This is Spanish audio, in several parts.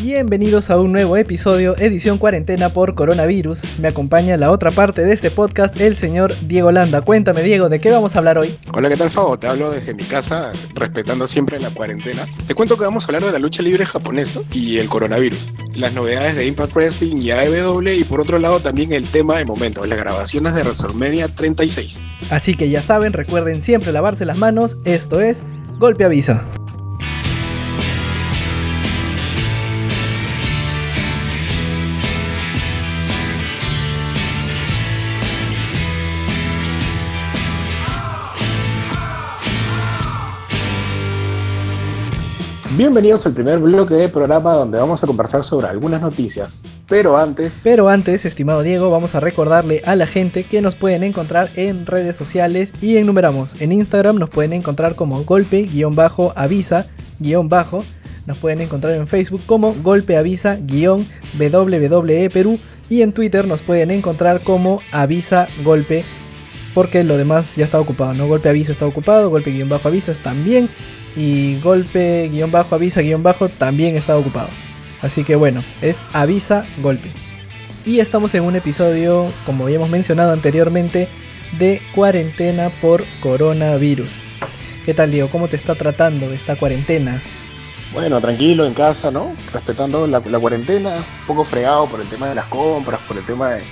Bienvenidos a un nuevo episodio, edición cuarentena por coronavirus. Me acompaña la otra parte de este podcast, el señor Diego Landa. Cuéntame, Diego, ¿de qué vamos a hablar hoy? Hola, ¿qué tal, Fabo? Te hablo desde mi casa, respetando siempre la cuarentena. Te cuento que vamos a hablar de la lucha libre japonesa y el coronavirus, las novedades de Impact Wrestling y AEW, y por otro lado también el tema de momento, las grabaciones de WrestleMania 36. Así que ya saben, recuerden siempre lavarse las manos. Esto es Golpe Avisa. Bienvenidos al primer bloque de programa donde vamos a conversar sobre algunas noticias. Pero antes... Pero antes, estimado Diego, vamos a recordarle a la gente que nos pueden encontrar en redes sociales y enumeramos. En Instagram nos pueden encontrar como golpe-avisa-bajo. Nos pueden encontrar en Facebook como golpeavisa-wwe Perú. Y en Twitter nos pueden encontrar como avisa golpe porque lo demás ya está ocupado, ¿no? Golpe avisa está ocupado, golpe guion bajo avisas también y golpe guion bajo avisa guion bajo también está ocupado. Así que bueno, es avisa golpe. Y estamos en un episodio, como habíamos mencionado anteriormente, de cuarentena por coronavirus. ¿Qué tal Diego? ¿Cómo te está tratando esta cuarentena? Bueno, tranquilo en casa, ¿no? Respetando la, cuarentena, un poco fregado por el tema de las compras, por el tema de,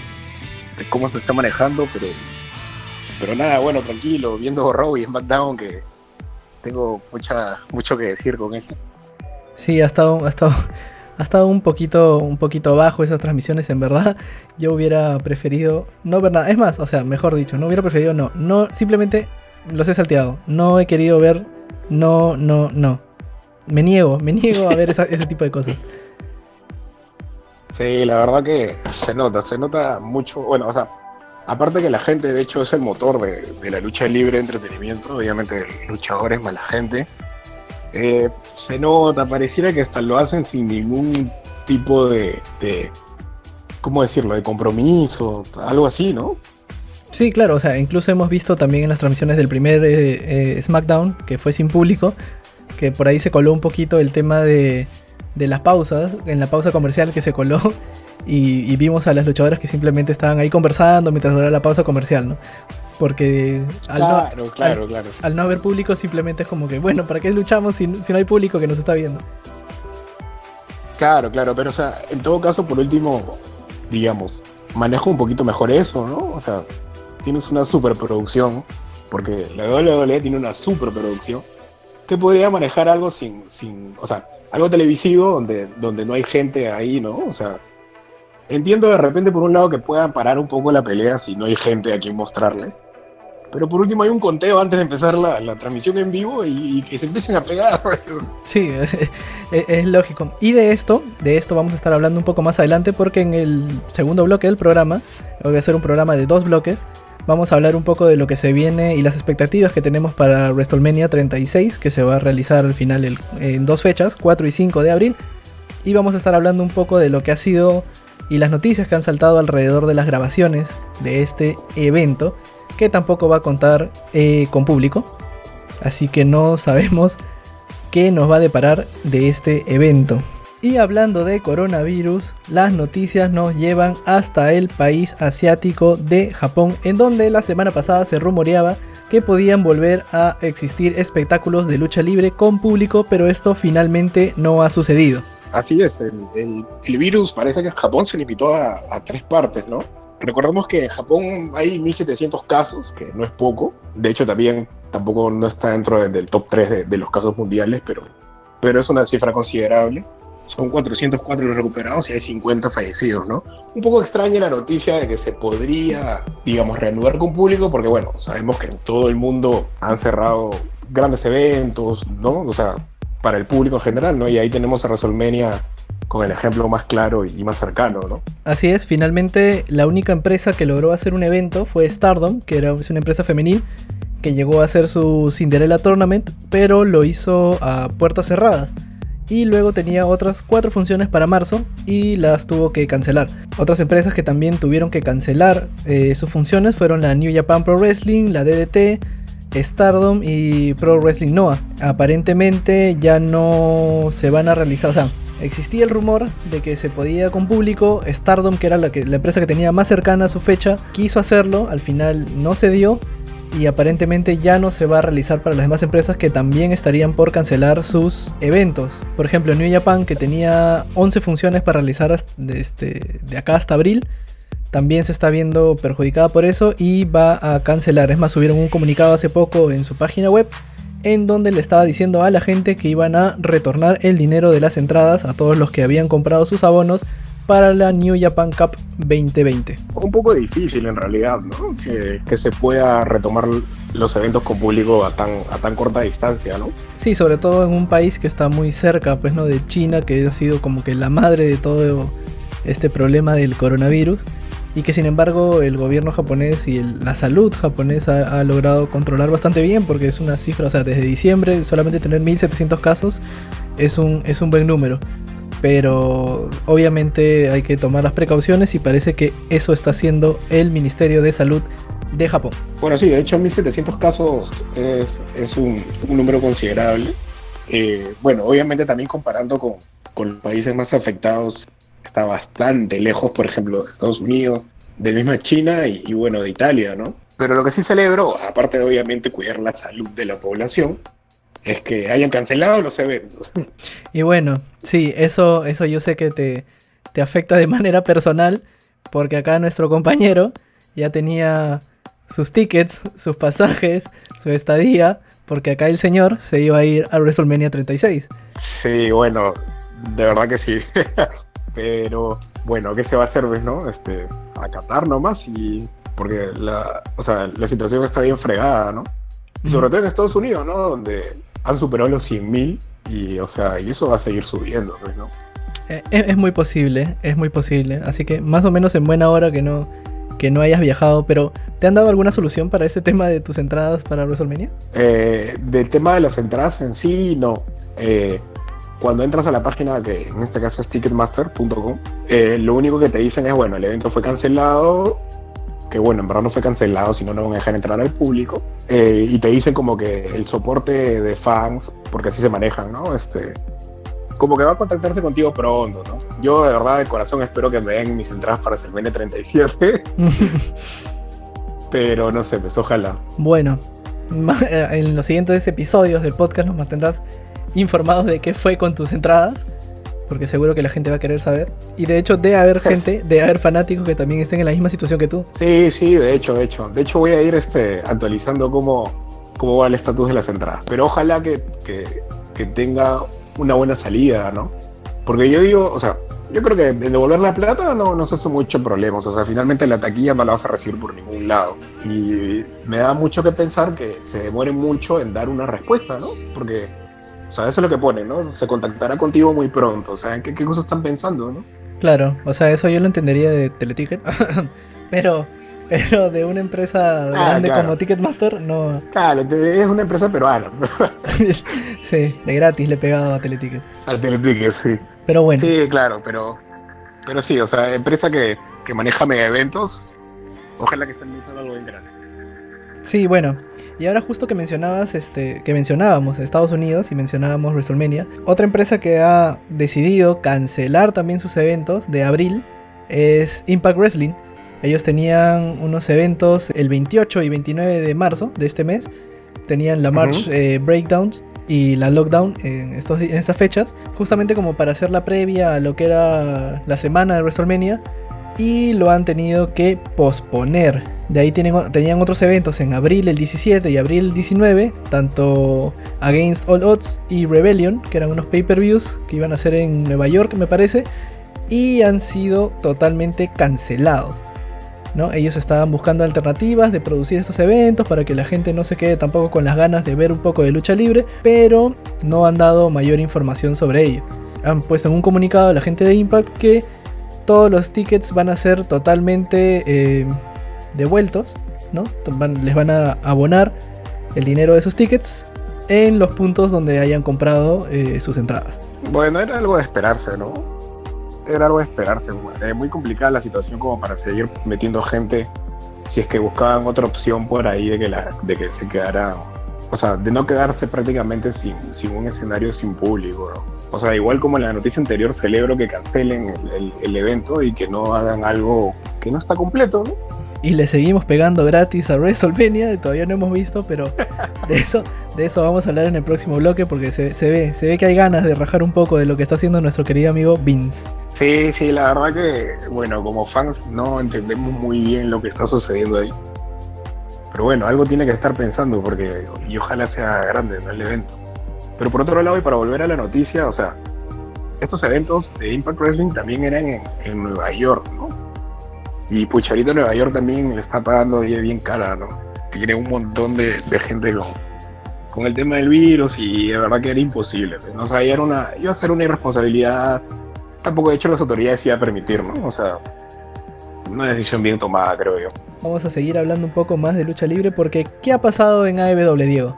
cómo se está manejando, pero pero nada, bueno, tranquilo, viendo Raw y SmackDown que tengo mucha, mucho que decir con eso. Sí, ha estado, ha estado, ha estado un poquito, un poquito bajo esas transmisiones, en verdad. Yo hubiera preferido no ver nada. Es más, o sea, mejor dicho, no hubiera preferido no. No, simplemente los he salteado. No he querido ver. No, no, no. Me niego, me niego a ver ese tipo de cosas. Sí, la verdad que se nota, se nota mucho. Bueno, o sea, Aparte que la gente, de hecho, es el motor de, la lucha libre entretenimiento, obviamente luchadores más la gente. Eh, se nota, pareciera que hasta lo hacen sin ningún tipo de, ¿cómo decirlo?, de compromiso, algo así, ¿no? Sí, claro, o sea, incluso hemos visto también en las transmisiones del primer eh, eh, SmackDown, que fue sin público, que por ahí se coló un poquito el tema de, de las pausas, en la pausa comercial que se coló, y, vimos a las luchadoras que simplemente estaban ahí conversando mientras duraba la pausa comercial, ¿no? Porque al, claro, no, claro, claro. al no haber público simplemente es como que, bueno, ¿para qué luchamos si, si no hay público que nos está viendo? Claro, claro, pero o sea, en todo caso, por último, digamos, manejo un poquito mejor eso, ¿no? O sea, tienes una superproducción, porque la WWE tiene una superproducción, que podría manejar algo sin, sin, o sea, algo televisivo donde, donde no hay gente ahí, ¿no? O sea, entiendo de repente por un lado que puedan parar un poco la pelea si no hay gente a quien mostrarle. Pero por último hay un conteo antes de empezar la, transmisión en vivo y, que se empiecen a pegar. Sí, es, lógico. Y de esto, de esto vamos a estar hablando un poco más adelante porque en el segundo bloque del programa, voy a hacer un programa de dos bloques, vamos a hablar un poco de lo que se viene y las expectativas que tenemos para WrestleMania 36, que se va a realizar al final en dos fechas, 4 y 5 de abril. Y vamos a estar hablando un poco de lo que ha sido y las noticias que han saltado alrededor de las grabaciones de este evento, que tampoco va a contar eh, con público, así que no sabemos qué nos va a deparar de este evento. Y hablando de coronavirus, las noticias nos llevan hasta el país asiático de Japón, en donde la semana pasada se rumoreaba que podían volver a existir espectáculos de lucha libre con público, pero esto finalmente no ha sucedido. Así es, el, virus parece que en Japón se limitó a, tres partes, ¿no? Recordemos que en Japón hay 1.700 casos, que no es poco. De hecho, también tampoco no está dentro del top 3 de, los casos mundiales, pero, pero es una cifra considerable. Son 404 los recuperados y hay 50 fallecidos, ¿no? Un poco extraña la noticia de que se podría, digamos, reanudar con público, porque bueno, sabemos que en todo el mundo han cerrado grandes eventos, ¿no? O sea, para el público en general, ¿no? Y ahí tenemos a WrestleMania con el ejemplo más claro y más cercano, ¿no? Así es, finalmente la única empresa que logró hacer un evento fue Stardom, que era una empresa femenil que llegó a hacer su Cinderella Tournament, pero lo hizo a puertas cerradas. Y luego tenía otras cuatro funciones para marzo y las tuvo que cancelar. Otras empresas que también tuvieron que cancelar eh, sus funciones fueron la New Japan Pro Wrestling, la DDT, Stardom y Pro Wrestling Noah. Aparentemente ya no se van a realizar, o sea, existía el rumor de que se podía con público. Stardom, que era la, empresa que tenía más cercana a su fecha, quiso hacerlo, al final no se dio y aparentemente ya no se va a realizar para las demás empresas que también estarían por cancelar sus eventos. Por ejemplo, New Japan, que tenía 11 funciones para realizar de, este, de acá hasta abril, también se está viendo perjudicada por eso y va a cancelar. Es más, subieron un comunicado hace poco en su página web en donde le estaba diciendo a la gente que iban a retornar el dinero de las entradas a todos los que habían comprado sus abonos para la New Japan Cup 2020. Un poco difícil en realidad, ¿no? Que, se pueda retomar los eventos con público a tan, a tan corta distancia, ¿no? Sí, sobre todo en un país que está muy cerca, pues, ¿no? De China, que ha sido como que la madre de todo este problema del coronavirus y que sin embargo el gobierno japonés y la salud japonesa ha, logrado controlar bastante bien porque es una cifra, o sea, desde diciembre solamente tener 1700 casos es un, es un buen número. Pero obviamente hay que tomar las precauciones y parece que eso está haciendo el Ministerio de Salud de Japón. Bueno, sí, de hecho 1700 casos es, es un, un, número considerable. Eh, bueno, obviamente también comparando con, con los países más afectados está bastante lejos, por ejemplo, de Estados Unidos, de misma China y, bueno, de Italia, ¿no? Pero lo que sí celebro, aparte de obviamente cuidar la salud de la población, es que hayan cancelado los eventos. Y bueno, sí, eso, eso yo sé que te, te afecta de manera personal, porque acá nuestro compañero ya tenía sus tickets, sus pasajes, su estadía, porque acá el señor se iba a ir a WrestleMania 36. Sí, bueno, de verdad que sí. Pero bueno, ¿qué se va a hacer, ves, no? Este, acatar nomás y. Porque la, o sea, la situación está bien fregada, ¿no? Y sobre todo en Estados Unidos, ¿no? Donde han superado los 100.000 y, o sea, y eso va a seguir subiendo, pues, ¿no? Eh, es, muy posible, es muy posible. Así que más o menos en buena hora que no, que no hayas viajado, pero ¿te han dado alguna solución para este tema de tus entradas para WrestleMania? Eh, del tema de las entradas en sí, no. Eh, cuando entras a la página, que en este caso es ticketmaster.com, eh, lo único que te dicen es, bueno, el evento fue cancelado, que bueno, en verdad no fue cancelado, sino no van a dejar entrar al público, eh, y te dicen como que el soporte de fans, porque así se manejan, ¿no? Este, como que va a contactarse contigo pronto, ¿no? Yo de verdad de corazón espero que me den mis entradas para el N37. Pero no sé, pues ojalá. Bueno, en los siguientes episodios del podcast nos mantendrás informados de qué fue con tus entradas. Porque seguro que la gente va a querer saber. Y de hecho, debe haber gente, debe haber fanáticos que también estén en la misma situación que tú. Sí, sí, de hecho, de hecho. De hecho, voy a ir este, actualizando cómo, cómo va el estatus de las entradas. Pero ojalá que, que, tenga una buena salida, ¿no? Porque yo digo, o sea, yo creo que de devolver la plata no nos hace mucho problemas. O sea, finalmente la taquilla no la vas a recibir por ningún lado. Y me da mucho que pensar que se demore mucho en dar una respuesta, ¿no? Porque sea, eso es lo que pone, ¿no? Se contactará contigo muy pronto. O sea, ¿qué, qué cosas están pensando, no? Claro, o sea, eso yo lo entendería de Teleticket. pero, pero de una empresa ah, grande como Ticketmaster, no. Claro, es una empresa peruana. sí, de gratis le he pegado a Teleticket. A Teleticket, sí. Pero bueno. Sí, claro, pero. Pero sí, o sea, empresa que, que maneja mega eventos, ojalá que estén pensando algo bien grande. Sí, bueno. Y ahora justo que mencionabas, este, que mencionábamos Estados Unidos y mencionábamos WrestleMania, otra empresa que ha decidido cancelar también sus eventos de abril es Impact Wrestling. Ellos tenían unos eventos el 28 y 29 de marzo de este mes. Tenían la March eh, Breakdown y la Lockdown en, estos, en estas fechas, justamente como para hacer la previa a lo que era la semana de WrestleMania y lo han tenido que posponer. De ahí tenían otros eventos en abril el 17 y abril el 19, tanto Against All Odds y Rebellion, que eran unos pay-per-views que iban a ser en Nueva York, me parece, y han sido totalmente cancelados. ¿no? Ellos estaban buscando alternativas de producir estos eventos para que la gente no se quede tampoco con las ganas de ver un poco de lucha libre, pero no han dado mayor información sobre ello. Han puesto en un comunicado a la gente de Impact que todos los tickets van a ser totalmente eh, devueltos, ¿no? les van a abonar el dinero de sus tickets en los puntos donde hayan comprado eh, sus entradas. Bueno, era algo de esperarse, ¿no? Era algo de esperarse. Es muy complicada la situación como para seguir metiendo gente si es que buscaban otra opción por ahí de que, la, de que se quedara, o sea, de no quedarse prácticamente sin, sin un escenario sin público, ¿no? O sea, igual como en la noticia anterior, celebro que cancelen el, el evento y que no hagan algo que no está completo, ¿no? y le seguimos pegando gratis a WrestleMania, todavía no hemos visto, pero de eso, de eso vamos a hablar en el próximo bloque porque se, ve, se ve que hay ganas de rajar un poco de lo que está haciendo nuestro querido amigo Vince. Sí, sí, la verdad que, bueno, como fans no entendemos muy bien lo que está sucediendo ahí. Pero bueno, algo tiene que estar pensando porque, y ojalá sea grande el evento. Pero por otro lado, y para volver a la noticia, o sea, estos eventos de Impact Wrestling también eran en, Nueva York, ¿no? Y Pucharito Nueva York también le está pagando bien, cara, ¿no? Que tiene un montón de, gente con, con, el tema del virus y de verdad que era imposible. ¿no? O sea, era una, iba a ser una irresponsabilidad. Tampoco, de hecho, las autoridades iban a permitir, ¿no? O sea, una decisión bien tomada, creo yo. Vamos a seguir hablando un poco más de lucha libre porque ¿qué ha pasado en AEW, Diego?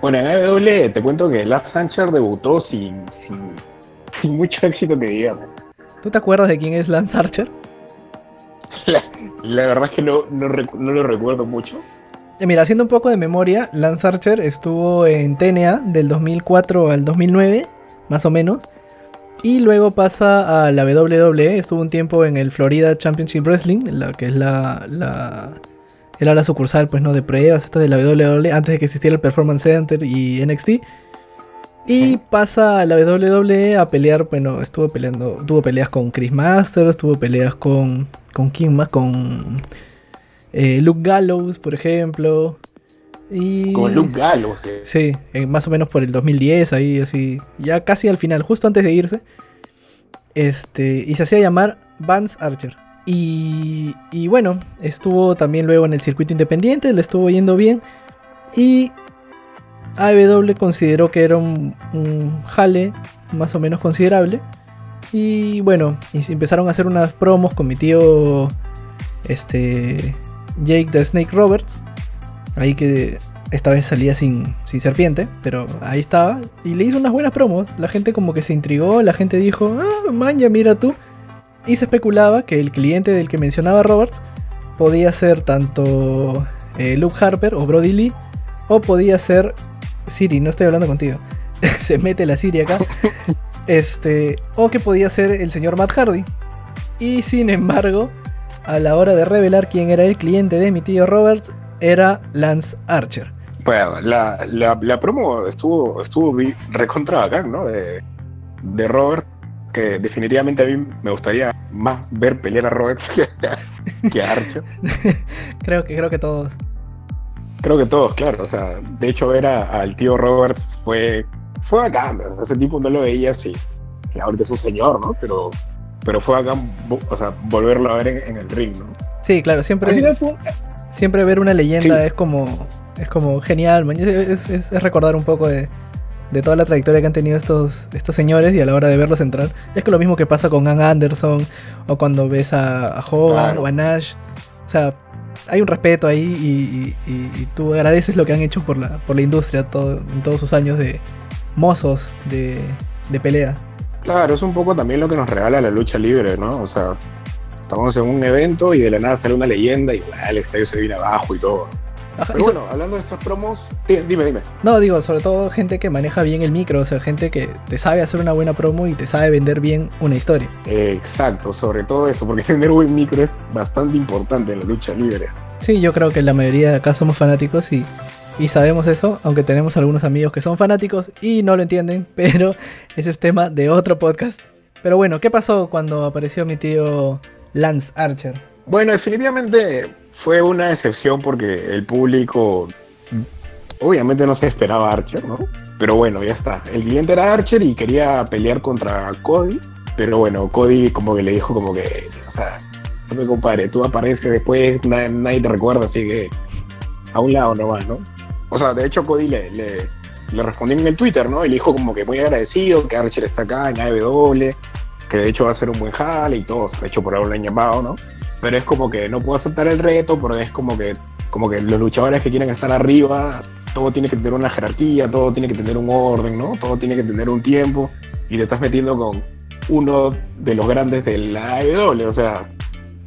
Bueno, en AEW te cuento que Last Archer debutó sin, sin, sin mucho éxito que digamos. ¿Tú te acuerdas de quién es Lance Archer? La, verdad es que no, no, lo recuerdo mucho. Eh, mira, haciendo un poco de memoria, Lance Archer estuvo en TNA del 2004 al 2009, más o menos. Y luego pasa a la WWE, estuvo un tiempo en el Florida Championship Wrestling, la, que es la, la, Era la sucursal, pues, ¿no? De pruebas, esta de la WWE, antes de que existiera el Performance Center y NXT. Y pasa a la WWE a pelear, bueno, estuvo peleando, tuvo peleas con Chris Masters, tuvo peleas con, con quién más, con eh, Luke Gallows, por ejemplo. Y, con Luke Gallows, eh. Sí, más o menos por el 2010, ahí así, ya casi al final, justo antes de irse. Este, y se hacía llamar Vance Archer. Y, y bueno, estuvo también luego en el circuito independiente, le estuvo yendo bien. Y AEW consideró que era un, jale más o menos considerable. Y bueno, y empezaron a hacer unas promos con mi tío este Jake the Snake Roberts. Ahí que esta vez salía sin, sin serpiente, pero ahí estaba. Y le hizo unas buenas promos. La gente como que se intrigó, la gente dijo, ah, man, ya mira tú. Y se especulaba que el cliente del que mencionaba Roberts podía ser tanto eh, Luke Harper o Brody Lee, o podía ser Siri, no estoy hablando contigo. se mete la Siri acá. Este, o que podía ser el señor Matt Hardy. Y sin embargo, a la hora de revelar quién era el cliente de mi tío Roberts, era Lance Archer. Bueno, la, la, promo estuvo, estuvo recontra bacán, ¿no? De, de Robert, que definitivamente a mí me gustaría más ver pelear a Roberts que a Archer. creo que creo que todos. Creo que todos, claro. O sea, de hecho, ver al tío Roberts fue, fue acá. ese tipo no lo veía así. Que ahorita es un señor, ¿no? Pero, pero fue acá, o sea, volverlo a ver en, el ring, ¿no? Sí, claro, siempre, siempre ver una leyenda es como es como genial, Es, es, recordar un poco de, de, toda la trayectoria que han tenido estos, estos señores y a la hora de verlos entrar. Es que lo mismo que pasa con Ann Anderson o cuando ves a, a Hogan o a Nash. O sea, hay un respeto ahí y, tú agradeces lo que han hecho por la, por la industria todo, en todos sus años de mozos de, de pelea. Claro, es un poco también lo que nos regala la lucha libre, ¿no? O sea, estamos en un evento y de la nada sale una leyenda y el estadio se viene abajo y todo. Pero bueno, hablando de estos promos, dime, dime. No, digo, sobre todo gente que maneja bien el micro, o sea, gente que te sabe hacer una buena promo y te sabe vender bien una historia. Exacto, sobre todo eso, porque tener buen micro es bastante importante en la lucha libre. Sí, yo creo que la mayoría de acá somos fanáticos y, y sabemos eso, aunque tenemos algunos amigos que son fanáticos y no lo entienden, pero ese es tema de otro podcast. Pero bueno, ¿qué pasó cuando apareció mi tío Lance Archer? Bueno, definitivamente fue una excepción porque el público obviamente no se esperaba Archer, ¿no? Pero bueno, ya está. El cliente era Archer y quería pelear contra Cody, pero bueno, Cody como que le dijo como que, o sea, no me compare, tú apareces después, nadie, te recuerda, así que a un lado nomás, ¿no? O sea, de hecho Cody le, le, respondió en el Twitter, ¿no? Y le dijo como que muy agradecido que Archer está acá en AEW, que de hecho va a ser un buen jale y todo, de hecho por algo lo han llamado, ¿no? Pero es como que no puedo aceptar el reto porque es como que, como que los luchadores que quieren estar arriba, todo tiene que tener una jerarquía, todo tiene que tener un orden, ¿no? Todo tiene que tener un tiempo y te estás metiendo con uno de los grandes de la AEW, o sea,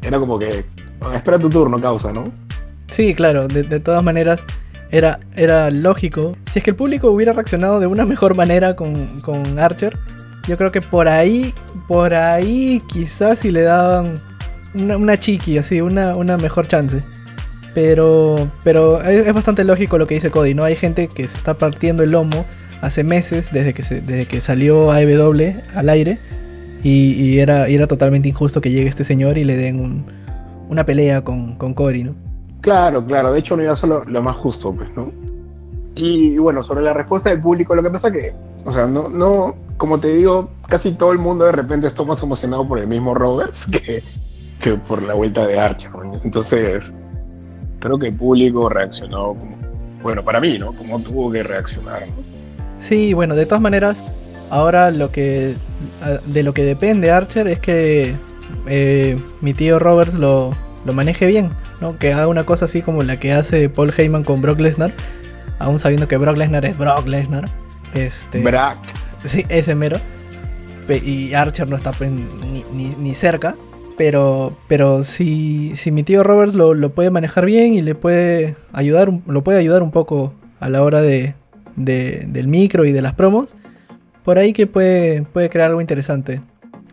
era como que espera tu turno, causa, ¿no? Sí, claro, de, todas maneras, era, era lógico. Si es que el público hubiera reaccionado de una mejor manera con, con Archer, yo creo que por ahí, por ahí quizás si le daban una, una chiqui, así, una, una mejor chance. Pero, pero es, bastante lógico lo que dice Cody, ¿no? Hay gente que se está partiendo el lomo hace meses desde que, desde que salió AEW al aire y, era, era totalmente injusto que llegue este señor y le den una pelea con, con Cody, ¿no? Claro, claro, de hecho no iba a ser lo, lo más justo, pues, ¿no? Y bueno, sobre la respuesta del público, lo que pasa que, o sea, no, no, como te digo, casi todo el mundo de repente está más emocionado por el mismo Roberts que, que por la vuelta de Archer. Entonces, creo que el público reaccionó como, bueno, para mí, ¿no? Como tuvo que reaccionar, ¿no? Sí, bueno, de todas maneras, ahora lo que de lo que depende Archer es que eh, mi tío Roberts lo, lo maneje bien, ¿no? Que haga una cosa así como la que hace Paul Heyman con Brock Lesnar, aún sabiendo que Brock Lesnar es Brock Lesnar. Este, Brock. Sí, ese mero. Y Archer no está pues, ni, ni cerca. Pero, pero si, si mi tío Roberts lo, lo, puede manejar bien y le puede ayudar, lo puede ayudar un poco a la hora de, de, del micro y de las promos, por ahí que puede, puede crear algo interesante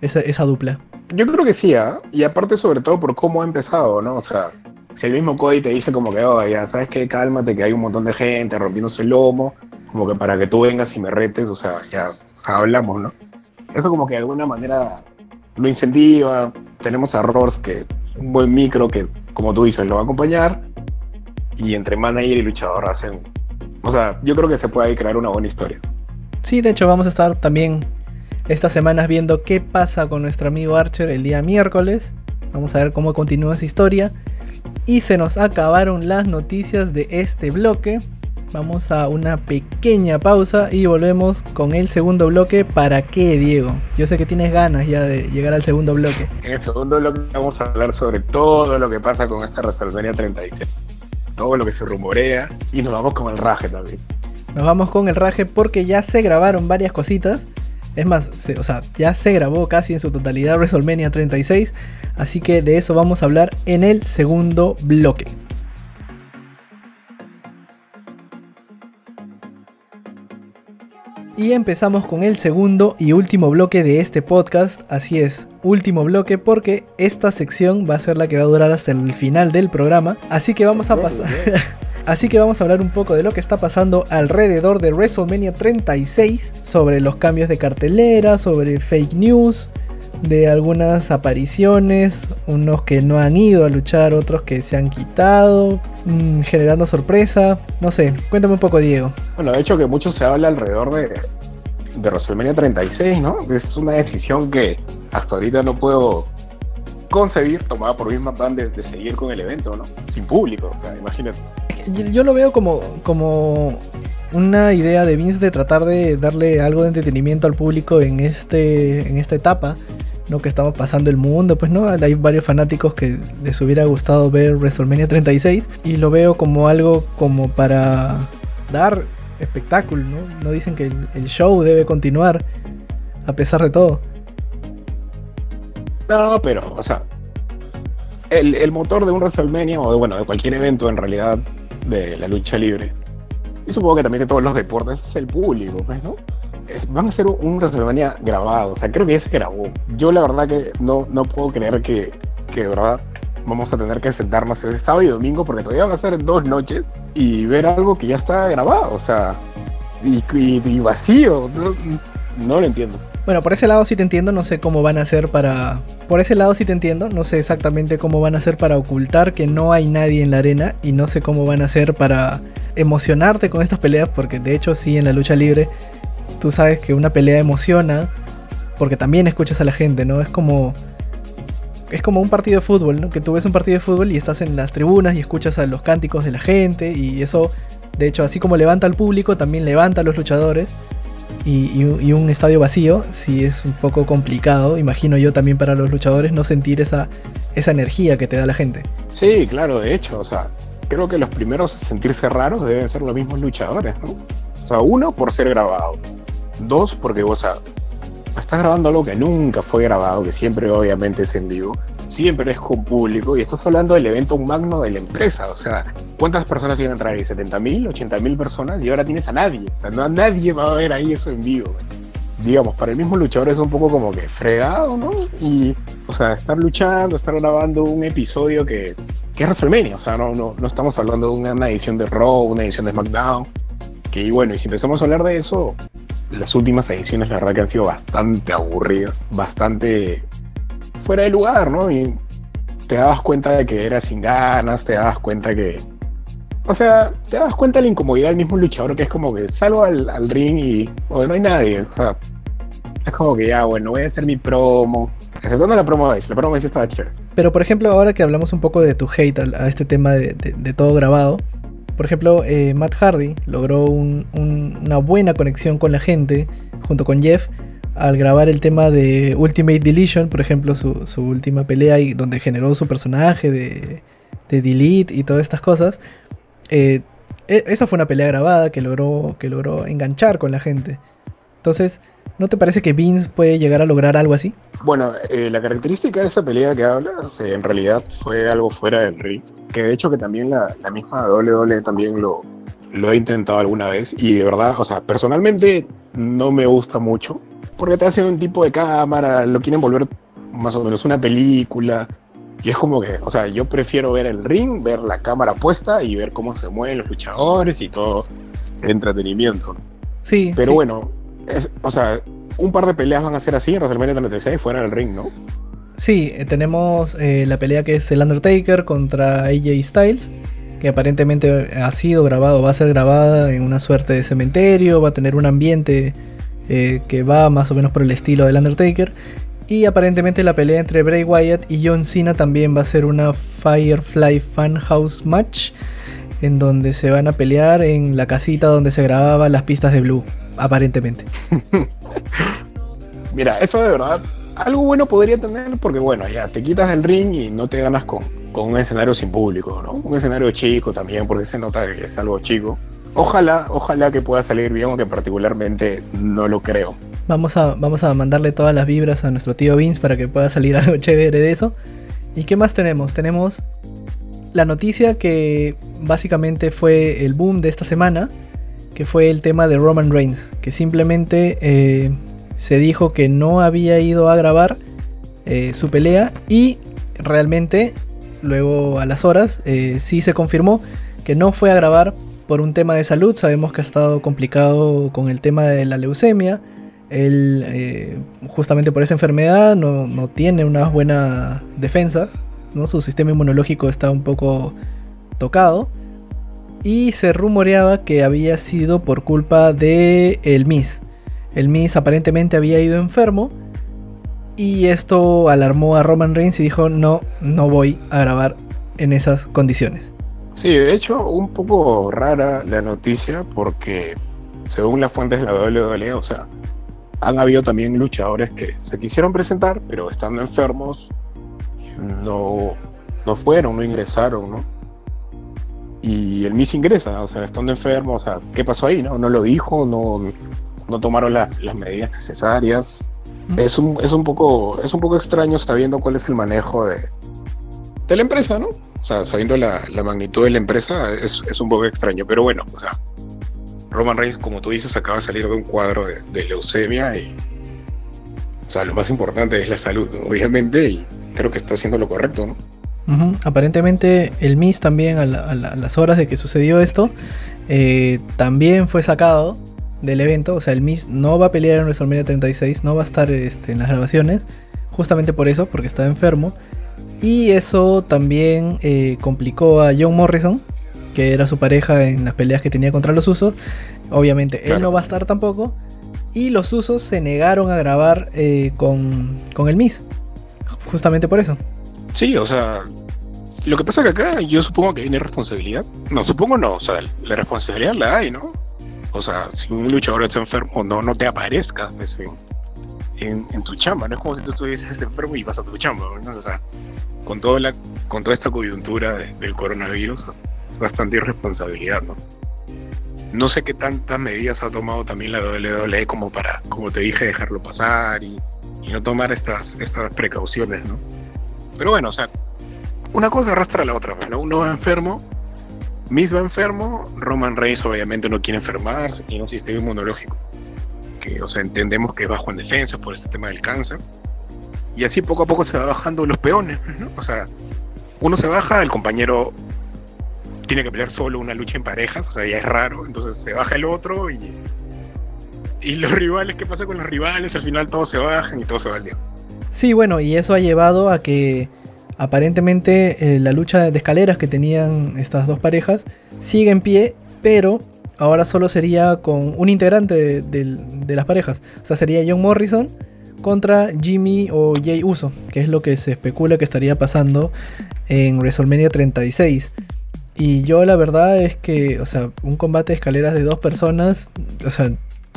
esa, dupla. Yo creo que sí, ¿eh? y aparte sobre todo por cómo ha empezado, ¿no? O sea, si el mismo Cody te dice como que, oh, ya sabes que cálmate, que hay un montón de gente rompiéndose el lomo, como que para que tú vengas y me retes, o sea, ya hablamos, ¿no? Eso como que de alguna manera lo incentiva. Tenemos a Roars, que un buen micro que, como tú dices, lo va a acompañar. Y entre manager y luchador hacen. O sea, yo creo que se puede crear una buena historia. Sí, de hecho, vamos a estar también estas semanas viendo qué pasa con nuestro amigo Archer el día miércoles. Vamos a ver cómo continúa esa historia. Y se nos acabaron las noticias de este bloque. Vamos a una pequeña pausa y volvemos con el segundo bloque. ¿Para qué, Diego? Yo sé que tienes ganas ya de llegar al segundo bloque. En el segundo bloque vamos a hablar sobre todo lo que pasa con esta WrestleMania 36. Todo lo que se rumorea y nos vamos con el raje también. Nos vamos con el raje porque ya se grabaron varias cositas. Es más, o sea, ya se grabó casi en su totalidad WrestleMania 36. Así que de eso vamos a hablar en el segundo bloque. Y empezamos con el segundo y último bloque de este podcast. Así es, último bloque porque esta sección va a ser la que va a durar hasta el final del programa. Así que vamos a pasar. Así que vamos a hablar un poco de lo que está pasando alrededor de WrestleMania 36, sobre los cambios de cartelera, sobre fake news, de algunas apariciones, unos que no han ido a luchar, otros que se han quitado, mmm, generando sorpresa. No sé, cuéntame un poco, Diego. Bueno, de hecho que mucho se habla alrededor de, de WrestleMania 36, ¿no? Es una decisión que hasta ahorita no puedo concebir, tomada por Vince McMahon, de, de, seguir con el evento, ¿no? Sin público, o sea, imagínate. Yo, yo lo veo como, como una idea de Vince de tratar de darle algo de entretenimiento al público en, este, en esta etapa ¿no? que estaba pasando el mundo, pues no, hay varios fanáticos que les hubiera gustado ver WrestleMania 36 y lo veo como algo como para dar espectáculo, ¿no? Dicen que el, show debe continuar a pesar de todo. No, pero, o sea, el, motor de un WrestleMania o bueno, de cualquier evento en realidad de la lucha libre, y supongo que también de todos los deportes, es el público, pues, ¿no? Van a ser un WrestleMania grabado, o sea, creo que ya se grabó. Yo la verdad que no, no puedo creer que, que de verdad vamos a tener que sentarnos ese sábado y domingo porque todavía va a ser dos noches y ver algo que ya está grabado, o sea, y, y, y vacío, no, no lo entiendo. Bueno, por ese lado sí te entiendo, no sé cómo van a hacer para... Por ese lado sí te entiendo, no sé exactamente cómo van a hacer para ocultar que no hay nadie en la arena y no sé cómo van a hacer para emocionarte con estas peleas, porque de hecho sí en la lucha libre tú sabes que una pelea emociona porque también escuchas a la gente, ¿no? Es como... Es como un partido de fútbol, ¿no? Que tú ves un partido de fútbol y estás en las tribunas y escuchas a los cánticos de la gente y eso, de hecho, así como levanta al público, también levanta a los luchadores y, y, un estadio vacío, sí es un poco complicado, imagino yo también para los luchadores, no sentir esa, esa energía que te da la gente. Sí, claro, de hecho, o sea, creo que los primeros a sentirse raros deben ser los mismos luchadores, ¿no? O sea, uno, por ser grabado. Dos, porque, o sea, estás grabando algo que nunca fue grabado, que siempre obviamente es en vivo. siempre es con público y estás hablando del evento magno de la empresa. O sea, ¿cuántas personas iban a entrar ahí? ¿70 mil? ¿80 mil personas? Y ahora tienes a nadie. O sea, no nadie va a ver ahí eso en vivo. Digamos, para el mismo luchador es un poco como que fregado, ¿no? Y, o sea, estar luchando, estar grabando un episodio que, que es WrestleMania. O sea, no, no, no estamos hablando de una edición de Raw, una edición de SmackDown. Que, y bueno, y si empezamos a hablar de eso, las últimas ediciones la verdad que han sido bastante aburridas, bastante fuera de lugar, ¿no? Y te dabas cuenta de que era sin ganas, te dabas cuenta que... O sea, te das cuenta de la incomodidad del mismo luchador, que es como que salgo al, ring y no hay nadie. O sea, es como que ya, bueno, voy a hacer mi promo. Exceptuando la promo de la promo de estaba chévere. Pero por ejemplo, ahora que hablamos un poco de tu hate a, este tema de, todo grabado, por ejemplo, eh, Matt Hardy logró una buena conexión con la gente junto con Jeff al grabar el tema de Ultimate Deletion, por ejemplo, su, última pelea y donde generó su personaje de, Delete y todas estas cosas. Eh, e, esa fue una pelea grabada que logró, que logró enganchar con la gente. Entonces, ¿no te parece que Vince puede llegar a lograr algo así? Bueno, eh, la característica de esa pelea que hablas en realidad fue algo fuera del ring. Que de hecho que también la, la misma WWE también lo, lo he intentado alguna vez. Y de verdad, o sea, personalmente no me gusta mucho porque te hacen un tipo de cámara, lo quieren volver más o menos una película. Y es como que, o sea, yo prefiero ver el ring, ver la cámara puesta y ver cómo se mueven los luchadores y todo el entretenimiento. Sí. Pero bueno, o sea, un par de peleas van a ser así en WrestleMania 36 fuera del ring, ¿no? Sí, eh, tenemos eh, la pelea que es el Undertaker contra AJ Styles, que aparentemente ha sido grabado, va a ser grabada en una suerte de cementerio, va a tener un ambiente eh, que va más o menos por el estilo del Undertaker. Y aparentemente la pelea entre Bray Wyatt y John Cena también va a ser una Firefly Fan House Match. En donde se van a pelear en la casita donde se grababan las pistas de Blue, aparentemente. Mira, eso de verdad, algo bueno podría tener, porque bueno, ya te quitas el ring y no te ganas con, con un escenario sin público, ¿no? Un escenario chico también, porque se nota que es algo chico. Ojalá, ojalá que pueda salir bien, aunque particularmente no lo creo. Vamos a, vamos a mandarle todas las vibras a nuestro tío Vince para que pueda salir algo chévere de eso. ¿Y qué más tenemos? Tenemos la noticia que básicamente fue el boom de esta semana, que fue el tema de Roman Reigns, que simplemente eh, se dijo que no había ido a grabar eh, su pelea y realmente luego a las horas eh, sí se confirmó que no fue a grabar por un tema de salud. Sabemos que ha estado complicado con el tema de la leucemia. Él, eh, justamente por esa enfermedad, no, tiene unas buenas defensas. ¿no? Su sistema inmunológico está un poco tocado. Y se rumoreaba que había sido por culpa de el Miss. El Miss aparentemente había ido enfermo. Y esto alarmó a Roman Reigns y dijo: No, no voy a grabar en esas condiciones. Sí, de hecho, un poco rara la noticia porque según las fuentes de la WWE, o sea, han habido también luchadores que se quisieron presentar, pero estando enfermos, no, no fueron, no ingresaron, ¿no? Y el Miss ingresa, o sea, estando enfermo, o sea, ¿qué pasó ahí? No, no lo dijo, no, no tomaron las medidas necesarias. Es un, es, un poco, es un poco extraño sabiendo cuál es el manejo de, de la empresa, ¿no? O sea, sabiendo la, magnitud de la empresa, es, un poco extraño. Pero bueno, o sea, Roman Reigns, como tú dices, acaba de salir de un cuadro de, leucemia y. O sea, lo más importante es la salud, obviamente, y creo que está haciendo lo correcto, ¿no? Aparentemente el Miss también a, las horas de que sucedió esto eh, también fue sacado del evento, o sea el Miss no va a pelear en WrestleMania 36, no va a estar este, en las grabaciones, justamente por eso, porque está enfermo y eso también eh, complicó a John Morrison, que era su pareja en las peleas que tenía contra los Usos. Obviamente él no va a estar tampoco. Y los Usos se negaron a grabar eh, con, el Miss. Justamente por eso. Sí, o sea, lo que pasa que acá yo supongo que hay responsabilidad. No, supongo no, o sea, la responsabilidad la hay, ¿no? O sea, si un luchador está enfermo, no, no te aparezcas en, en, tu chamba. No es como si tú estuvieses enfermo y vas a tu chamba, ¿no? O sea, con, toda la, con toda esta coyuntura del coronavirus, es bastante irresponsabilidad, ¿no? No sé qué tantas medidas ha tomado también la WWE como para, como te dije, dejarlo pasar y, no tomar estas, estas precauciones, ¿no? Pero bueno, o sea, una cosa arrastra a la otra, ¿no? Uno va enfermo, va enfermo, Roman Reigns obviamente no quiere enfermarse, tiene un sistema inmunológico que, o sea, entendemos que es bajo en defensa por este tema del cáncer. Y así poco a poco se va bajando los peones, ¿no? O sea, uno se baja, el compañero tiene que pelear solo una lucha en parejas, o sea, ya es raro, entonces se baja el otro y, y los rivales, ¿qué pasa con los rivales? Al final todos se bajan y todo se va al día. Sí, bueno, y eso ha llevado a que aparentemente eh, la lucha de escaleras que tenían estas dos parejas sigue en pie, pero ahora solo sería con un integrante de, de las parejas. O sea, sería John Morrison contra Jimmy o Jay Uso, que es lo que se especula que estaría pasando en WrestleMania 36. Y yo la verdad es que, o sea, un combate de escaleras de dos personas, o sea,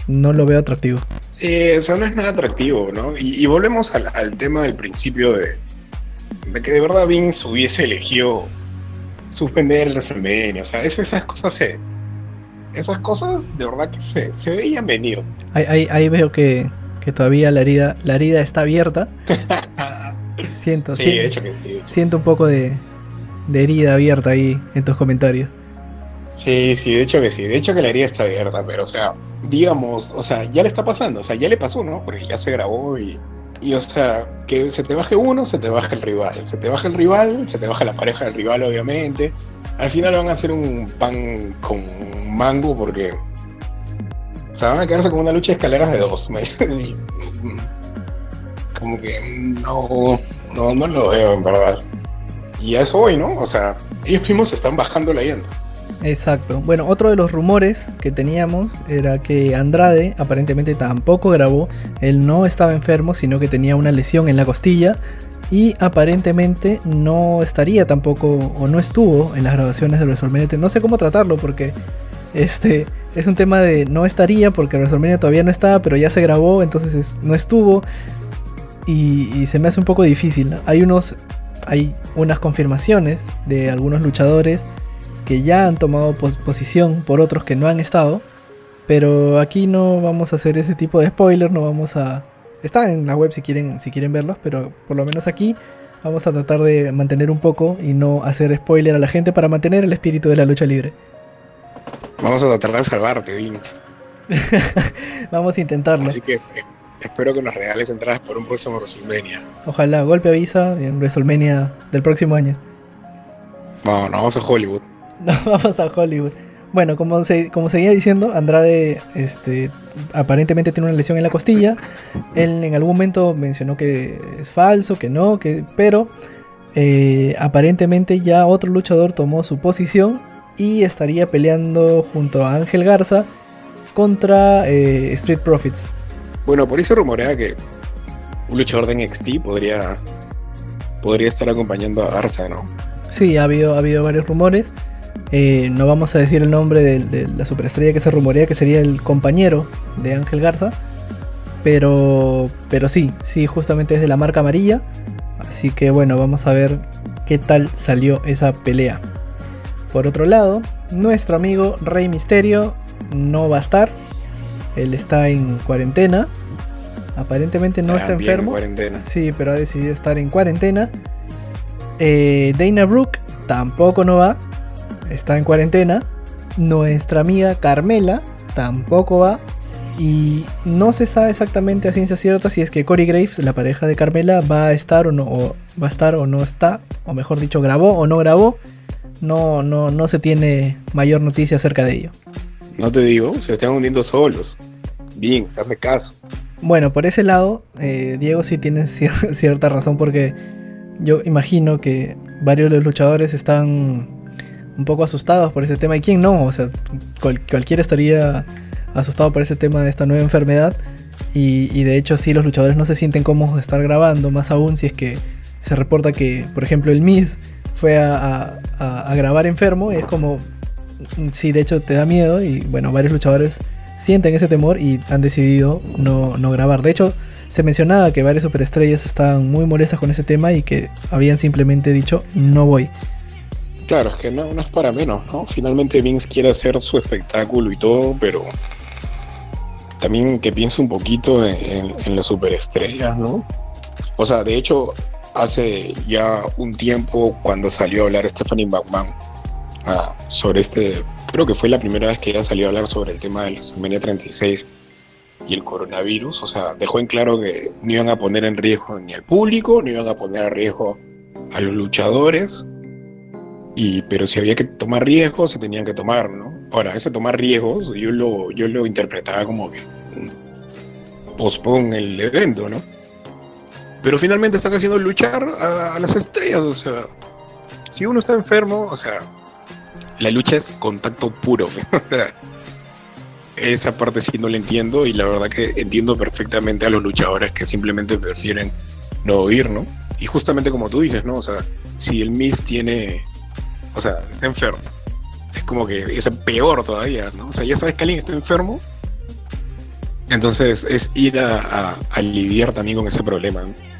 no lo veo atractivo. Sí, eso no es nada atractivo, ¿no? Y, volvemos al, tema del principio de, de, que de verdad Vince hubiese elegido suspender el WrestleMania. O sea, esas cosas se, Esas cosas de verdad que se, se veían venir. Ahí, ahí, veo que, que, todavía la herida, la herida está abierta. siento, sí, de hecho que sí. Siento un poco de, de herida abierta ahí en tus comentarios. Sí, sí, de hecho que sí. De hecho que la herida está abierta, pero o sea, digamos, o sea, ya le está pasando, o sea, ya le pasó, ¿no? Porque ya se grabó y, y o sea, que se te baje uno, se te baja el rival. Se te baja el rival, se te baja la pareja del rival, obviamente. Al final van a hacer un pan con mango porque. O sea, van a quedarse con una lucha de escaleras de dos. como que no, no, no lo veo en verdad. Y a eso hoy, ¿no? O sea, ellos mismos están bajando la. Exacto. Bueno, otro de los rumores que teníamos era que Andrade aparentemente tampoco grabó. Él no estaba enfermo, sino que tenía una lesión en la costilla. Y aparentemente no estaría tampoco, o no estuvo en las grabaciones de WrestleMania. No sé cómo tratarlo porque este es un tema de no estaría porque WrestleMania todavía no estaba, pero ya se grabó, entonces no estuvo. Y, se me hace un poco difícil. Hay unos hay unas confirmaciones de algunos luchadores que ya han tomado posición por otros que no han estado. Pero aquí no vamos a hacer ese tipo de spoiler, no vamos a... Está en la web si quieren, si quieren verlos, pero por lo menos aquí vamos a tratar de mantener un poco y no hacer spoiler a la gente para mantener el espíritu de la lucha libre. Vamos a tratar de salvarte, Vince. vamos a intentarlo. Así que espero que nos regales entradas por un próximo WrestleMania. Ojalá, golpe avisa en WrestleMania del próximo año. Vamos, vamos a Hollywood. Nos vamos a Hollywood. Bueno, como, como seguía diciendo, Andrade este, aparentemente tiene una lesión en la costilla. Él en algún momento mencionó que es falso, que no, que, pero eh, aparentemente ya otro luchador tomó su posición y estaría peleando junto a Ángel Garza contra eh, Street Profits. Bueno, por eso rumorea que un luchador de NXT podría, podría estar acompañando a Garza, ¿no? Sí, ha habido, ha habido varios rumores. Eh, no vamos a decir el nombre de, la superestrella que se rumorea que sería el compañero de Ángel Garza. Pero, pero sí, sí, justamente es de la marca amarilla. Así que bueno, vamos a ver qué tal salió esa pelea. Por otro lado, nuestro amigo Rey Misterio no va a estar. Él está en cuarentena. Aparentemente no está enfermo. Sí, pero ha decidido estar en cuarentena. Eh, Dana Brooke tampoco no va. Está en cuarentena. Nuestra amiga Carmela tampoco va. Y no se sabe exactamente a ciencia cierta si es que Corey Graves, la pareja de Carmela, va a estar o no, va a estar o no está, o mejor dicho, grabó o no grabó. No, no, no se tiene mayor noticia acerca de ello. No te digo, se están hundiendo solos. Bien, hazme caso. Bueno, por ese lado, eh, Diego sí tiene cierta razón porque yo imagino que varios de los luchadores están un poco asustados por ese tema. ¿Y quién no? O sea, cualquiera estaría asustado por ese tema de esta nueva enfermedad. Y, de hecho sí, los luchadores no se sienten cómodos de estar grabando, más aún si es que se reporta que, por ejemplo, el Miz fue a, grabar enfermo. Y es como, sí, de hecho te da miedo y bueno, varios luchadores sienten ese temor y han decidido no, grabar. De hecho, se mencionaba que varias superestrellas estaban muy molestas con ese tema y que habían simplemente dicho no voy. Claro, es que no, no es para menos, ¿no? Finalmente Vince quiere hacer su espectáculo y todo, pero también que piense un poquito en, en las superestrellas, ¿no? O sea, de hecho, hace ya un tiempo cuando salió a hablar Stephanie McMahon ah, sobre este, creo que fue la primera vez que ella salió a hablar sobre el tema de los WrestleMania 36 y el coronavirus, o sea, dejó en claro que no iban a poner en riesgo ni al público, ni iban a poner en riesgo a los luchadores, y, pero si había que tomar riesgos, se tenían que tomar, ¿no? Ahora, ese tomar riesgos, yo lo, yo lo interpretaba como que pospon el evento, ¿no? Pero finalmente están haciendo luchar a, las estrellas, o sea, si uno está enfermo, o sea, la lucha es contacto puro, esa parte sí no la entiendo y la verdad que entiendo perfectamente a los luchadores que simplemente prefieren no oír, ¿no? Y justamente como tú dices, ¿no? O sea, si el Miss tiene, o sea, está enfermo, es como que es peor todavía, ¿no? O sea, ya sabes que alguien está enfermo, entonces es ir a, lidiar también con ese problema. ¿no?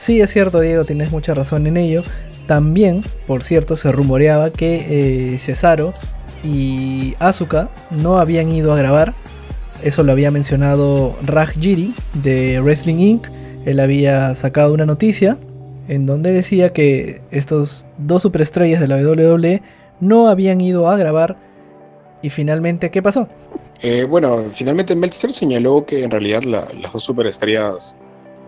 Sí, es cierto, Diego, tienes mucha razón en ello. También, por cierto, se rumoreaba que eh, Cesaro y Asuka no habían ido a grabar. Eso lo había mencionado Raj Giri de Wrestling Inc. Él había sacado una noticia en donde decía que estos dos superestrellas de la WWE no habían ido a grabar. Y finalmente, ¿qué pasó? Eh, bueno, finalmente Meltzer señaló que en realidad las dos superestrellas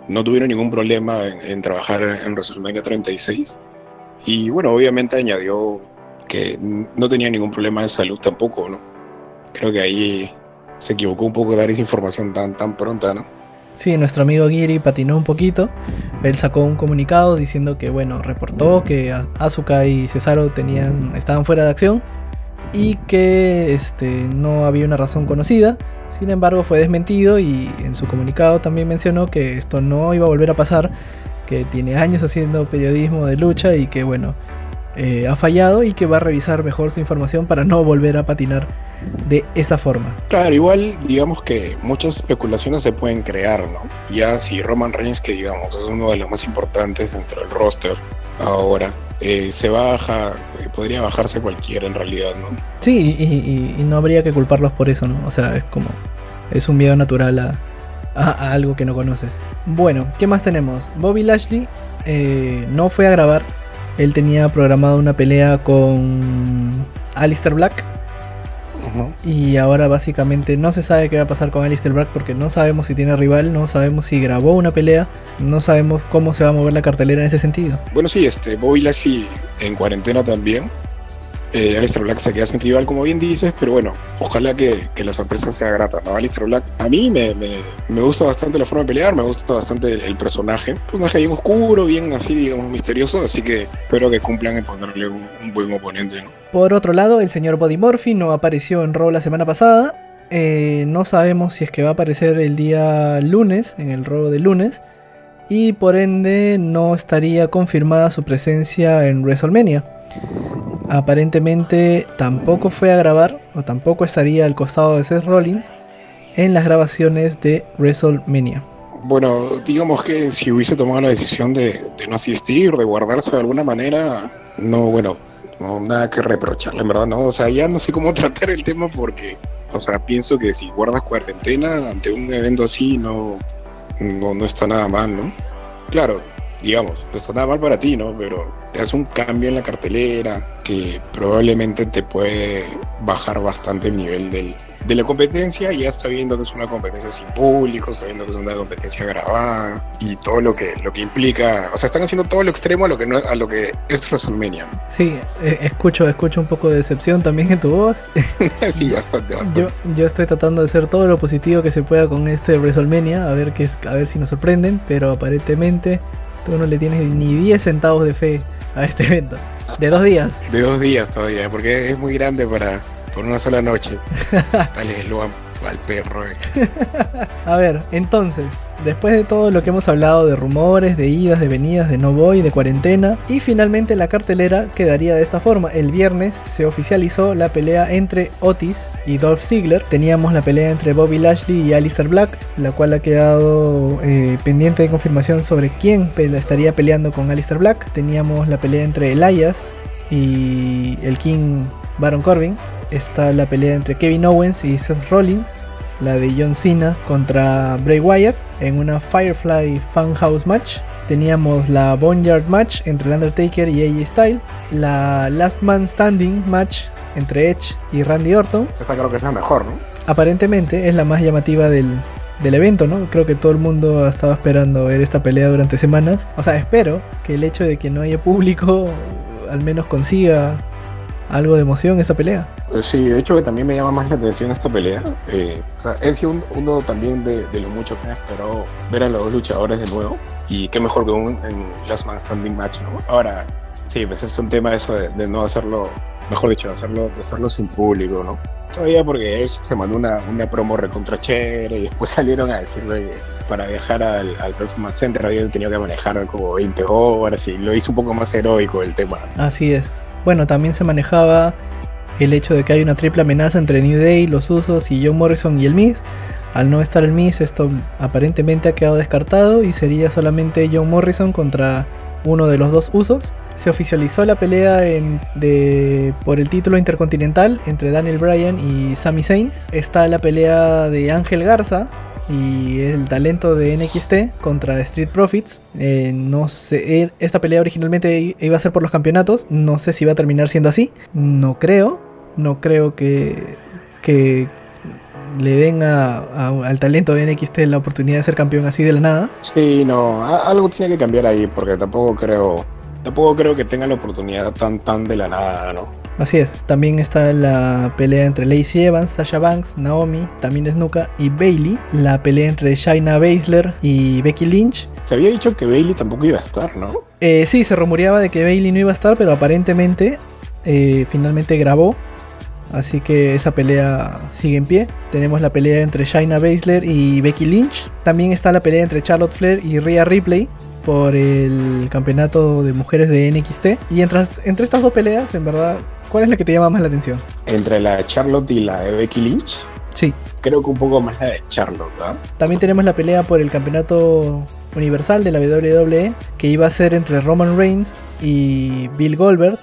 no tuvieron ningún problema en, en trabajar en WrestleMania 36. Y bueno, obviamente añadió que no tenía ningún problema de salud tampoco, ¿no? Creo que ahí se equivocó un poco dar esa información tan, tan pronta, ¿no? Sí, nuestro amigo Giri patinó un poquito. Él sacó un comunicado diciendo que, bueno, reportó que Asuka y Cesaro tenían, estaban fuera de acción y que este, no había una razón conocida. Sin embargo, fue desmentido y en su comunicado también mencionó que esto no iba a volver a pasar, que tiene años haciendo periodismo de lucha y que, bueno, eh, ha fallado y que va a revisar mejor su información para no volver a patinar de esa forma. Claro, igual digamos que muchas especulaciones se pueden crear, ¿no? Ya si Roman Reigns, que digamos es uno de los más importantes dentro del roster ahora, eh, se baja, eh, podría bajarse cualquiera en realidad, ¿no? Sí, y, no habría que culparlos por eso, ¿no? O sea, es como, es un miedo natural a, a, algo que no conoces. Bueno, ¿qué más tenemos? Bobby Lashley no fue a grabar él tenía programado una pelea con Alistair Black. Y ahora básicamente no se sabe qué va a pasar con Alistair Black porque no sabemos si tiene rival, no sabemos si grabó una pelea, no sabemos cómo se va a mover la cartelera en ese sentido. Bueno, sí, este Bobby Lashley en cuarentena también eh, Alistair Black se queda sin rival, como bien dices, pero bueno, ojalá que, la sorpresa sea grata, ¿no? Alistair Black, a mí me, gusta bastante la forma de pelear, me gusta bastante el, personaje. Un personaje bien oscuro, bien así, digamos, misterioso, así que espero que cumplan en ponerle un, buen oponente. Por otro lado, el señor Body Murphy no apareció en Raw la semana pasada. Eh, no sabemos si es que va a aparecer el día lunes, en el Raw de lunes. Y por ende no estaría confirmada su presencia en WrestleMania aparentemente tampoco fue a grabar o tampoco estaría al costado de Seth Rollins en las grabaciones de WrestleMania. Bueno, digamos que si hubiese tomado la decisión de, no asistir, de guardarse de alguna manera, no, bueno, no nada que reprocharle, en verdad, no, o sea, ya no sé cómo tratar el tema porque, o sea, pienso que si guardas cuarentena ante un evento así, no, no, no está nada mal, ¿no? Claro, digamos, no está nada mal para ti, ¿no? Pero te hace un cambio en la cartelera que probablemente te puede bajar bastante el nivel del, de la competencia, ya sabiendo que es una competencia sin público, sabiendo que es una competencia grabada y todo lo que, lo que implica, o sea, están haciendo todo lo extremo a lo que no, a lo que es WrestleMania. Sí, eh, escucho, escucho un poco de decepción también en tu voz. sí, bastante, bastante. Yo, yo estoy tratando de hacer todo lo positivo que se pueda con este WrestleMania, a ver qué a ver si nos sorprenden, pero aparentemente Tú no le tienes ni 10 centavos de fe a este evento. De dos días. De dos días todavía, porque es muy grande para por una sola noche. Dale, lo al perro. Eh. a ver, entonces, después de todo lo que hemos hablado de rumores, de idas, de venidas, de no voy, de cuarentena, y finalmente la cartelera quedaría de esta forma. El viernes se oficializó la pelea entre Otis y Dolph Ziggler. Teníamos la pelea entre Bobby Lashley y Alistair Black, la cual ha quedado eh, pendiente de confirmación sobre quién estaría peleando con Alistair Black. Teníamos la pelea entre Elias y el King Baron Corbin está la pelea entre Kevin Owens y Seth Rollins, la de John Cena contra Bray Wyatt en una Firefly Funhouse match. teníamos la Boneyard Match entre el Undertaker y AJ Styles, la Last Man Standing Match entre Edge y Randy Orton. Esta creo que es la mejor, ¿no? Aparentemente es la más llamativa del, del evento, ¿no? Creo que todo el mundo ha estado esperando ver esta pelea durante semanas. O sea, espero que el hecho de que no haya público al menos consiga algo de emoción esta pelea. Eh, Sí, de hecho que también me llama más la atención esta pelea. Eh, o sea, he sido un- uno también de, de lo mucho que me esperó ver a los dos luchadores de nuevo. Y qué mejor que un en Last Man Standing Match, ¿no? Ahora, sí, pues es un tema eso de, de no hacerlo, mejor dicho, de hacerlo, de hacerlo sin público, ¿no? Todavía porque Edge se mandó una, una promo recontra chévere y después salieron a decirle que para viajar al, al Performance Center habían tenido que manejar como 20 horas y lo hizo un poco más heroico el tema. Así es. Bueno, también se manejaba el hecho de que hay una triple amenaza entre New Day, los Usos y John Morrison y el Miz. Al no estar el Miz, esto aparentemente ha quedado descartado y sería solamente John Morrison contra uno de los dos Usos. Se oficializó la pelea en- de, por el título intercontinental entre Daniel Bryan y Sami Zayn. Está la pelea de Ángel Garza y el talento de NXT contra Street Profits. Eh, no sé, esta pelea originalmente iba a ser por los campeonatos. No sé si va a terminar siendo así. No creo. No creo que, que le den a- al talento de NXT la oportunidad de ser campeón así de la nada. Sí, no, algo tiene que cambiar ahí porque tampoco creo, tampoco creo que tenga la oportunidad tan tan de la nada, ¿no? Así es. También está la pelea entre Lacey Evans, Sasha Banks, Naomi, también Snuka y Bailey. La pelea entre Shayna Baszler y Becky Lynch. Se había dicho que Bailey tampoco iba a estar, ¿no? Eh, sí, se rumoreaba de que Bailey no iba a estar, pero aparentemente eh, finalmente grabó. Así que esa pelea sigue en pie. Tenemos la pelea entre Shayna Baszler y Becky Lynch. También está la pelea entre Charlotte Flair y Rhea Ripley por el campeonato de mujeres de NXT. Y entre, entre estas dos peleas, en verdad, ¿cuál es la que te llama más la atención? Entre la de Charlotte y la de Becky Lynch, Sí. creo que un poco más la de Charlotte, ¿verdad? También tenemos la pelea por el campeonato universal de la WWE que iba a ser entre Roman Reigns y Bill Goldberg,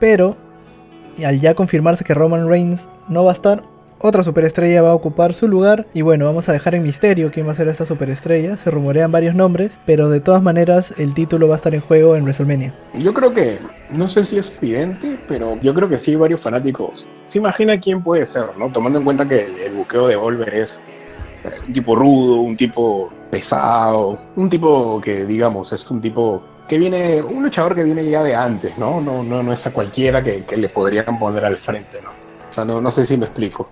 pero al ya confirmarse que Roman Reigns no va a estar, otra superestrella va a ocupar su lugar y bueno, vamos a dejar en misterio quién va a ser esta superestrella, se rumorean varios nombres, pero de todas maneras el título va a estar en juego en WrestleMania. Yo creo que, no sé si es evidente, pero yo creo que sí varios fanáticos se imagina quién puede ser, ¿no? Tomando en cuenta que el, buqueo de Volver es eh, un tipo rudo, un tipo pesado, un tipo que, digamos, es un tipo que viene, un luchador que viene ya de antes, ¿no? No, no, no es a cualquiera que, que le podrían poner al frente, ¿no? O sea, no, no sé si me explico.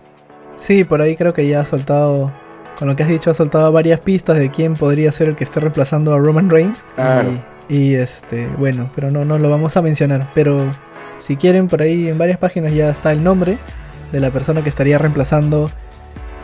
Sí, por ahí creo que ya ha soltado, con lo que has dicho, ha soltado varias pistas de quién podría ser el que esté reemplazando a Roman Reigns. Claro. Y, y, este, bueno, pero no, no lo vamos a mencionar. Pero si quieren, por ahí en varias páginas ya está el nombre de la persona que estaría reemplazando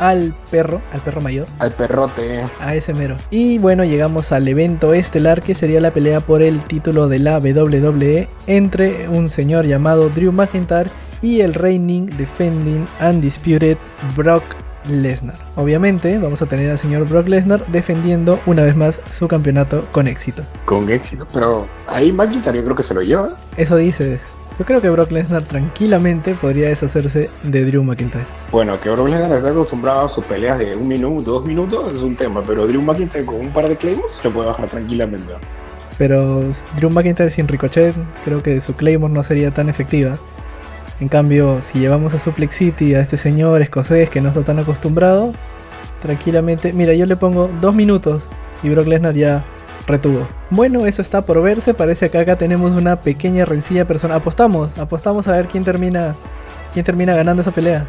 al perro, al perro mayor, Al perrote. a ese mero. Y bueno, llegamos al evento estelar que sería la pelea por el título de la WWE entre un señor llamado Drew McIntyre y el reigning, defending, undisputed Brock Lesnar. Obviamente vamos a tener al señor Brock Lesnar defendiendo una vez más su campeonato con éxito. Con éxito. Pero ahí McIntyre yo creo que se lo lleva. Eso dices. Yo creo que Brock Lesnar tranquilamente podría deshacerse de Drew McIntyre. Bueno, que Brock Lesnar está acostumbrado a sus peleas de un minuto, dos minutos, es un tema. Pero Drew McIntyre con un par de claims lo puede bajar tranquilamente. Pero Drew McIntyre sin Ricochet, creo que su Claymore no sería tan efectiva. En cambio, si llevamos a Suplex City a este señor escocés que no está tan acostumbrado, tranquilamente. Mira, yo le pongo dos minutos y Brock Lesnar ya retuvo. Bueno, eso está por verse. Parece que acá tenemos una pequeña rencilla personal. Apostamos, apostamos a ver quién termina, quién termina ganando esa pelea.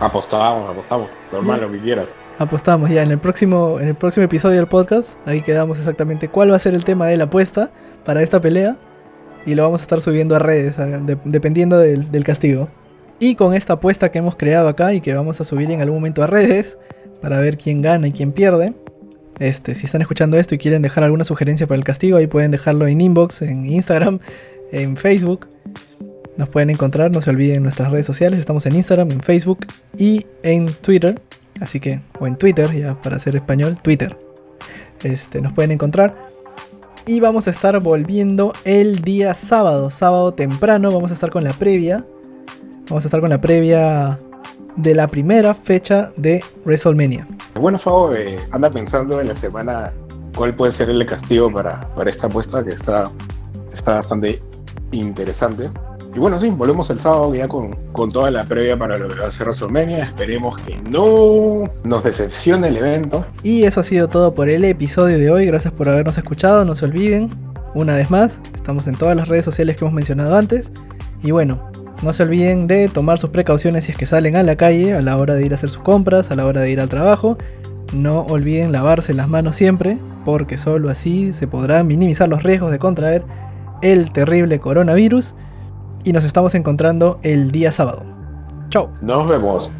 Apostamos, apostamos. Normal, lo que quieras. Apostamos ya en el próximo, en el próximo episodio del podcast. Ahí quedamos exactamente cuál va a ser el tema de la apuesta para esta pelea. Y lo vamos a estar subiendo a redes, dependiendo del, castigo. Y con esta apuesta que hemos creado acá y que vamos a subir en algún momento a redes para ver quién gana y quién pierde. Este, si están escuchando esto y quieren dejar alguna sugerencia para el castigo, ahí pueden dejarlo en inbox, en Instagram, en Facebook. Nos pueden encontrar, no se olviden en nuestras redes sociales. Estamos en Instagram, en Facebook y en Twitter. Así que, o en Twitter, ya para hacer español, Twitter. Este, nos pueden encontrar. Y vamos a estar volviendo el día sábado, sábado temprano. Vamos a estar con la previa. Vamos a estar con la previa de la primera fecha de WrestleMania. Bueno, Fabo, eh, anda pensando en la semana cuál puede ser el castigo para, para esta apuesta que está, está bastante interesante. Y bueno, sí, volvemos el sábado ya con, con toda la previa para lo que va a ser WrestleMania. Esperemos que no nos decepcione el evento. Y eso ha sido todo por el episodio de hoy. Gracias por habernos escuchado. No se olviden, una vez más, estamos en todas las redes sociales que hemos mencionado antes. Y bueno, no se olviden de tomar sus precauciones si es que salen a la calle a la hora de ir a hacer sus compras, a la hora de ir al trabajo. No olviden lavarse las manos siempre, porque solo así se podrán minimizar los riesgos de contraer el terrible coronavirus y nos estamos encontrando el día sábado. Chao. Nos vemos.